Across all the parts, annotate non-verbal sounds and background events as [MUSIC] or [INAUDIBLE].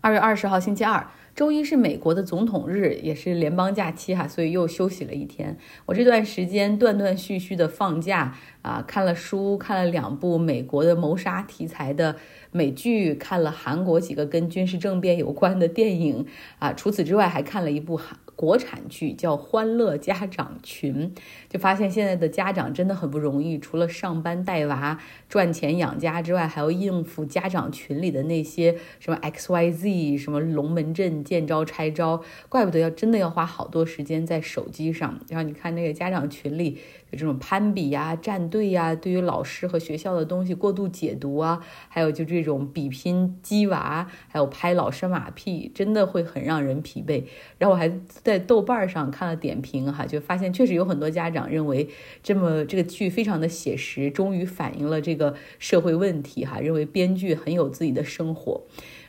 二月二十号星期二，周一是美国的总统日，也是联邦假期哈，所以又休息了一天。我这段时间断断续续的放假啊，看了书，看了两部美国的谋杀题材的美剧，看了韩国几个跟军事政变有关的电影啊。除此之外，还看了一部韩。国产剧叫《欢乐家长群》，就发现现在的家长真的很不容易，除了上班带娃、赚钱养家之外，还要应付家长群里的那些什么 X Y Z，什么龙门阵、见招拆招，怪不得要真的要花好多时间在手机上。然后你看那个家长群里。有这种攀比呀、站队呀，对于老师和学校的东西过度解读啊，还有就这种比拼鸡娃，还有拍老师马屁，真的会很让人疲惫。然后我还在豆瓣上看了点评哈，就发现确实有很多家长认为这么这个剧非常的写实，终于反映了这个社会问题哈，认为编剧很有自己的生活。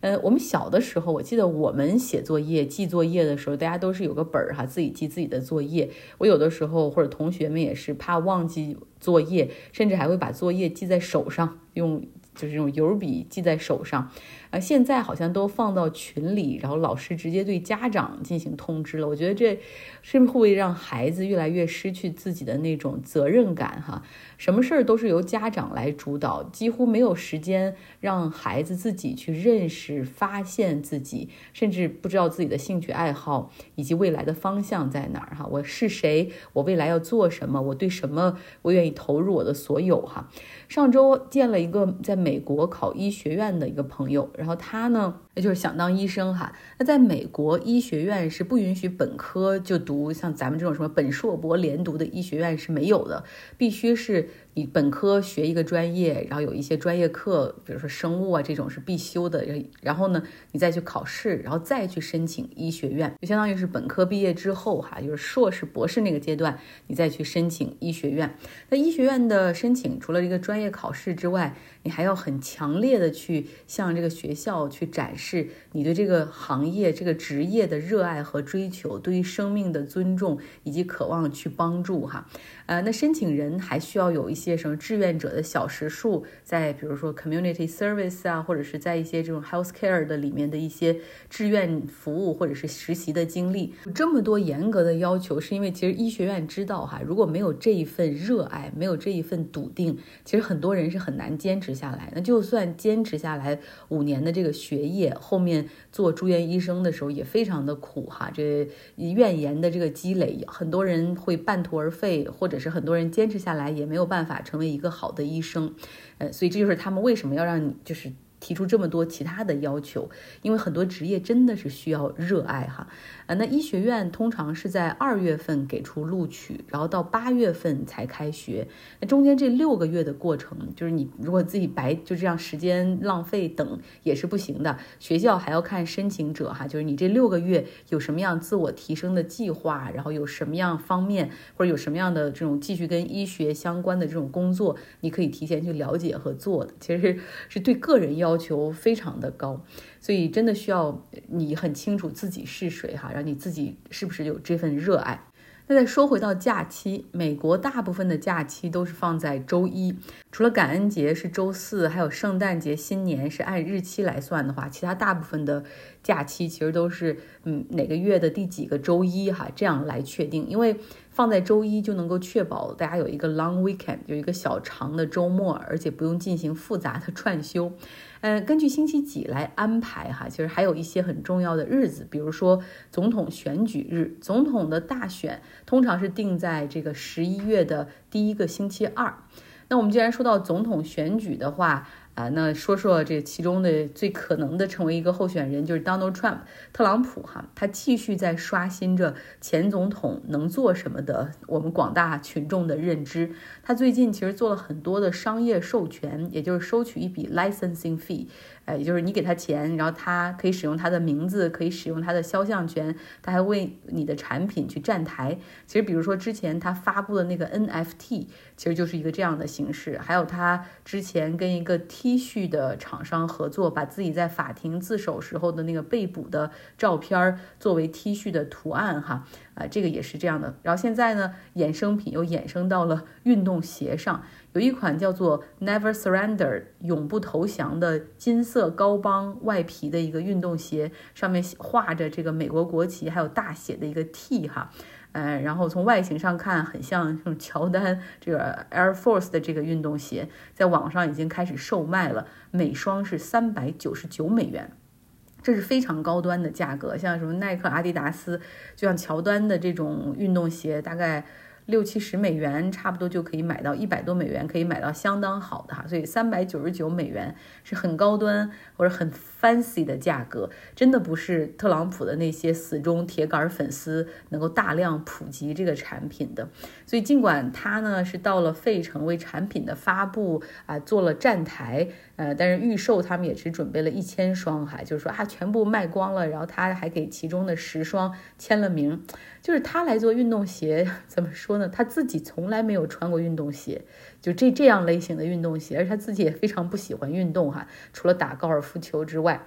呃，我们小的时候，我记得我们写作业、记作业的时候，大家都是有个本儿哈，自己记自己的作业。我有的时候或者同学们也是怕忘记作业，甚至还会把作业记在手上，用就是这种油笔记在手上。啊，现在好像都放到群里，然后老师直接对家长进行通知了。我觉得这是不是会让孩子越来越失去自己的那种责任感？哈，什么事儿都是由家长来主导，几乎没有时间让孩子自己去认识、发现自己，甚至不知道自己的兴趣爱好以及未来的方向在哪儿。哈，我是谁？我未来要做什么？我对什么我愿意投入我的所有？哈，上周见了一个在美国考医学院的一个朋友。然后他呢，那就是想当医生哈。那在美国医学院是不允许本科就读，像咱们这种什么本硕博连读的医学院是没有的，必须是。你本科学一个专业，然后有一些专业课，比如说生物啊这种是必修的，然后呢，你再去考试，然后再去申请医学院，就相当于是本科毕业之后哈，就是硕士、博士那个阶段，你再去申请医学院。那医学院的申请，除了一个专业考试之外，你还要很强烈的去向这个学学校去展示你对这个行业、这个职业的热爱和追求，对于生命的尊重以及渴望去帮助哈。呃，那申请人还需要有一些什么志愿者的小时数，在比如说 community service 啊，或者是在一些这种 health care 的里面的一些志愿服务或者是实习的经历，这么多严格的要求，是因为其实医学院知道哈，如果没有这一份热爱，没有这一份笃定，其实很多人是很难坚持下来。那就算坚持下来五年的这个学业，后面做住院医生的时候也非常的苦哈，这怨言的这个积累，很多人会半途而废，或者。是很多人坚持下来也没有办法成为一个好的医生，呃，所以这就是他们为什么要让你就是提出这么多其他的要求，因为很多职业真的是需要热爱哈。啊，那医学院通常是在二月份给出录取，然后到八月份才开学。那中间这六个月的过程，就是你如果自己白就这样时间浪费等也是不行的。学校还要看申请者哈，就是你这六个月有什么样自我提升的计划，然后有什么样方面或者有什么样的这种继续跟医学相关的这种工作，你可以提前去了解和做的，其实是对个人要要求非常的高。所以真的需要你很清楚自己是谁哈，让你自己是不是有这份热爱。那再说回到假期，美国大部分的假期都是放在周一，除了感恩节是周四，还有圣诞节、新年是按日期来算的话，其他大部分的假期其实都是嗯哪个月的第几个周一哈这样来确定，因为放在周一就能够确保大家有一个 long weekend，有一个小长的周末，而且不用进行复杂的 [LAUGHS] 串休。嗯，根据星期几来安排哈，其实还有一些很重要的日子，比如说总统选举日，总统的大选通常是定在这个十一月的第一个星期二。那我们既然说到总统选举的话，啊，那说说这其中的最可能的成为一个候选人，就是 Donald Trump 特朗普哈，他继续在刷新着前总统能做什么的我们广大群众的认知。他最近其实做了很多的商业授权，也就是收取一笔 licensing fee。哎，也就是你给他钱，然后他可以使用他的名字，可以使用他的肖像权，他还为你的产品去站台。其实，比如说之前他发布的那个 NFT，其实就是一个这样的形式。还有他之前跟一个 T 恤的厂商合作，把自己在法庭自首时候的那个被捕的照片作为 T 恤的图案，哈，啊，这个也是这样的。然后现在呢，衍生品又衍生到了运动鞋上。有一款叫做 Never Surrender 永不投降的金色高帮外皮的一个运动鞋，上面画着这个美国国旗，还有大写的一个 T 哈。呃，然后从外形上看，很像这种乔丹这个 Air Force 的这个运动鞋，在网上已经开始售卖了，每双是三百九十九美元，这是非常高端的价格。像什么耐克、阿迪达斯，就像乔丹的这种运动鞋，大概。六七十美元差不多就可以买到一百多美元，可以买到相当好的哈，所以三百九十九美元是很高端或者很 fancy 的价格，真的不是特朗普的那些死忠铁杆粉丝能够大量普及这个产品的。所以尽管他呢是到了费城为产品的发布啊做了站台，呃，但是预售他们也只准备了一千双哈，就是说啊全部卖光了，然后他还给其中的十双签了名。就是他来做运动鞋，[LAUGHS] 怎么说呢？他自己从来没有穿过运动鞋，就这这样类型的运动鞋，而他自己也非常不喜欢运动哈，除了打高尔夫球之外。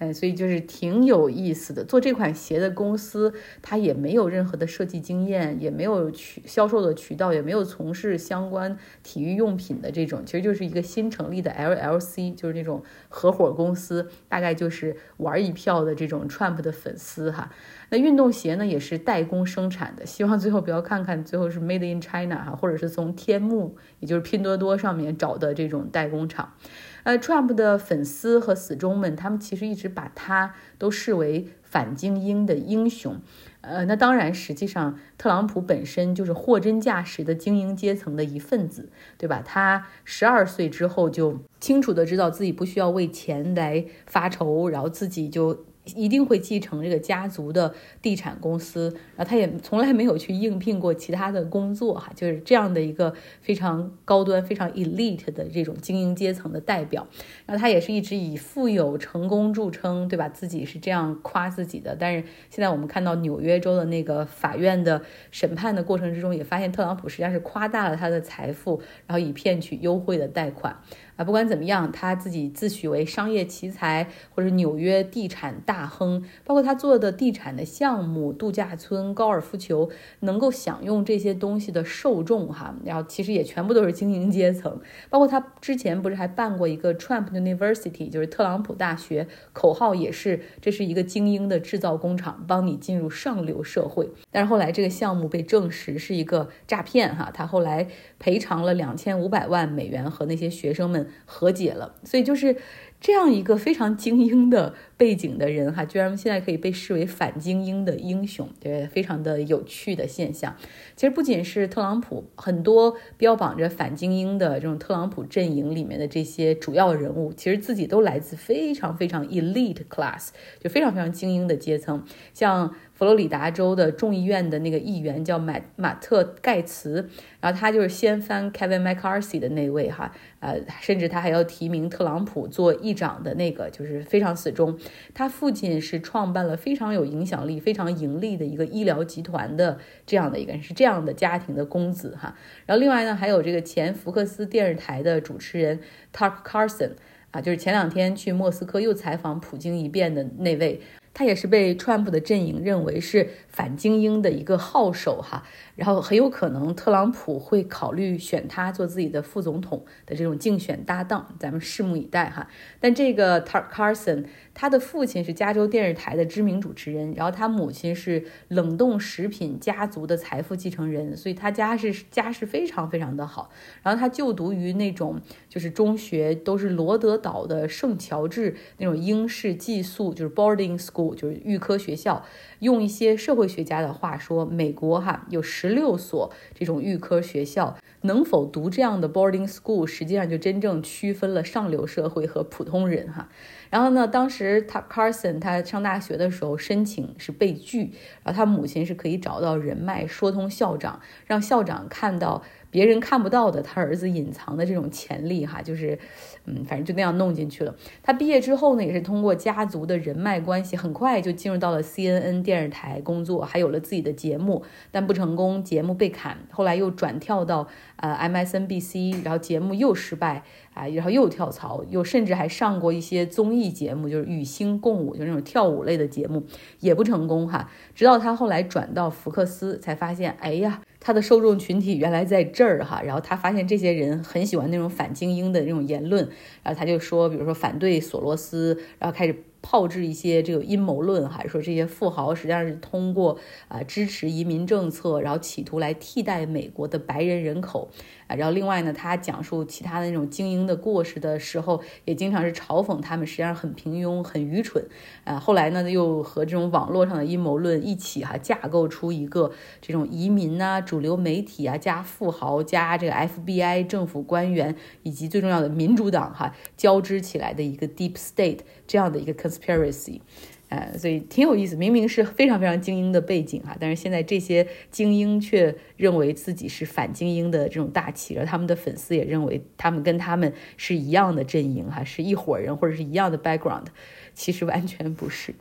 哎，所以就是挺有意思的。做这款鞋的公司，它也没有任何的设计经验，也没有渠销售的渠道，也没有从事相关体育用品的这种，其实就是一个新成立的 LLC，就是那种合伙公司，大概就是玩一票的这种 Trump 的粉丝哈。那运动鞋呢，也是代工生产的，希望最后不要看看最后是 Made in China 哈，或者是从天幕，也就是拼多多上面找的这种代工厂。呃，Trump 的粉丝和死忠们，他们其实一直把他都视为反精英的英雄。呃，那当然，实际上特朗普本身就是货真价实的精英阶层的一份子，对吧？他十二岁之后就清楚的知道自己不需要为钱来发愁，然后自己就。一定会继承这个家族的地产公司，然后他也从来没有去应聘过其他的工作，哈，就是这样的一个非常高端、非常 elite 的这种精英阶层的代表。然后他也是一直以富有成功著称，对吧？自己是这样夸自己的。但是现在我们看到纽约州的那个法院的审判的过程之中，也发现特朗普实际上是夸大了他的财富，然后以骗取优惠的贷款。啊，不管怎么样，他自己自诩为商业奇才或者纽约地产大亨，包括他做的地产的项目、度假村、高尔夫球，能够享用这些东西的受众哈，然后其实也全部都是精英阶层。包括他之前不是还办过一个 Trump University，就是特朗普大学，口号也是这是一个精英的制造工厂，帮你进入上流社会。但是后来这个项目被证实是一个诈骗哈，他后来赔偿了两千五百万美元和那些学生们。和解了，所以就是这样一个非常精英的背景的人哈，居然现在可以被视为反精英的英雄，对，非常的有趣的现象。其实不仅是特朗普，很多标榜着反精英的这种特朗普阵营里面的这些主要人物，其实自己都来自非常非常 elite class，就非常非常精英的阶层，像。佛罗里达州的众议院的那个议员叫马马特盖茨，然后他就是掀翻 Kevin McCarthy 的那位哈，呃，甚至他还要提名特朗普做议长的那个，就是非常死忠。他父亲是创办了非常有影响力、非常盈利的一个医疗集团的这样的一个人，是这样的家庭的公子哈。然后另外呢，还有这个前福克斯电视台的主持人 Tucker Carlson 啊，就是前两天去莫斯科又采访普京一遍的那位。他也是被川普的阵营认为是反精英的一个号手哈，然后很有可能特朗普会考虑选他做自己的副总统的这种竞选搭档，咱们拭目以待哈。但这个 Tucker Carson。他的父亲是加州电视台的知名主持人，然后他母亲是冷冻食品家族的财富继承人，所以他家是家世非常非常的好。然后他就读于那种就是中学，都是罗德岛的圣乔治那种英式寄宿，就是 boarding school，就是预科学校。用一些社会学家的话说，美国哈有十六所这种预科学校，能否读这样的 boarding school，实际上就真正区分了上流社会和普通人哈。然后呢，当时他 Carson 他上大学的时候申请是被拒，然后他母亲是可以找到人脉，说通校长，让校长看到别人看不到的他儿子隐藏的这种潜力哈，就是，嗯，反正就那样弄进去了。他毕业之后呢，也是通过家族的人脉关系，很快就进入到了 CNN 电视台工作，还有了自己的节目，但不成功，节目被砍，后来又转跳到呃 MSNBC，然后节目又失败。啊，然后又跳槽，又甚至还上过一些综艺节目，就是与星共舞，就那种跳舞类的节目，也不成功哈。直到他后来转到福克斯，才发现，哎呀，他的受众群体原来在这儿哈。然后他发现这些人很喜欢那种反精英的那种言论，然后他就说，比如说反对索罗斯，然后开始。炮制一些这个阴谋论，还是说这些富豪实际上是通过啊支持移民政策，然后企图来替代美国的白人人口啊。然后另外呢，他讲述其他的那种精英的过失的时候，也经常是嘲讽他们实际上很平庸、很愚蠢啊。后来呢，又和这种网络上的阴谋论一起哈架构出一个这种移民啊、主流媒体啊、加富豪、加这个 FBI 政府官员以及最重要的民主党哈交织起来的一个 Deep State 这样的一个。conspiracy，呃，所以挺有意思。明明是非常非常精英的背景哈，但是现在这些精英却认为自己是反精英的这种大旗，而他们的粉丝也认为他们跟他们是一样的阵营哈，是一伙人或者是一样的 background，其实完全不是。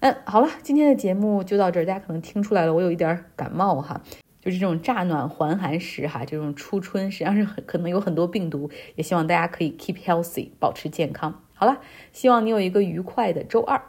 嗯，好了，今天的节目就到这儿。大家可能听出来了，我有一点感冒哈，就是这种乍暖还寒时哈，这种初春实际上是很可能有很多病毒，也希望大家可以 keep healthy，保持健康。好了，希望你有一个愉快的周二。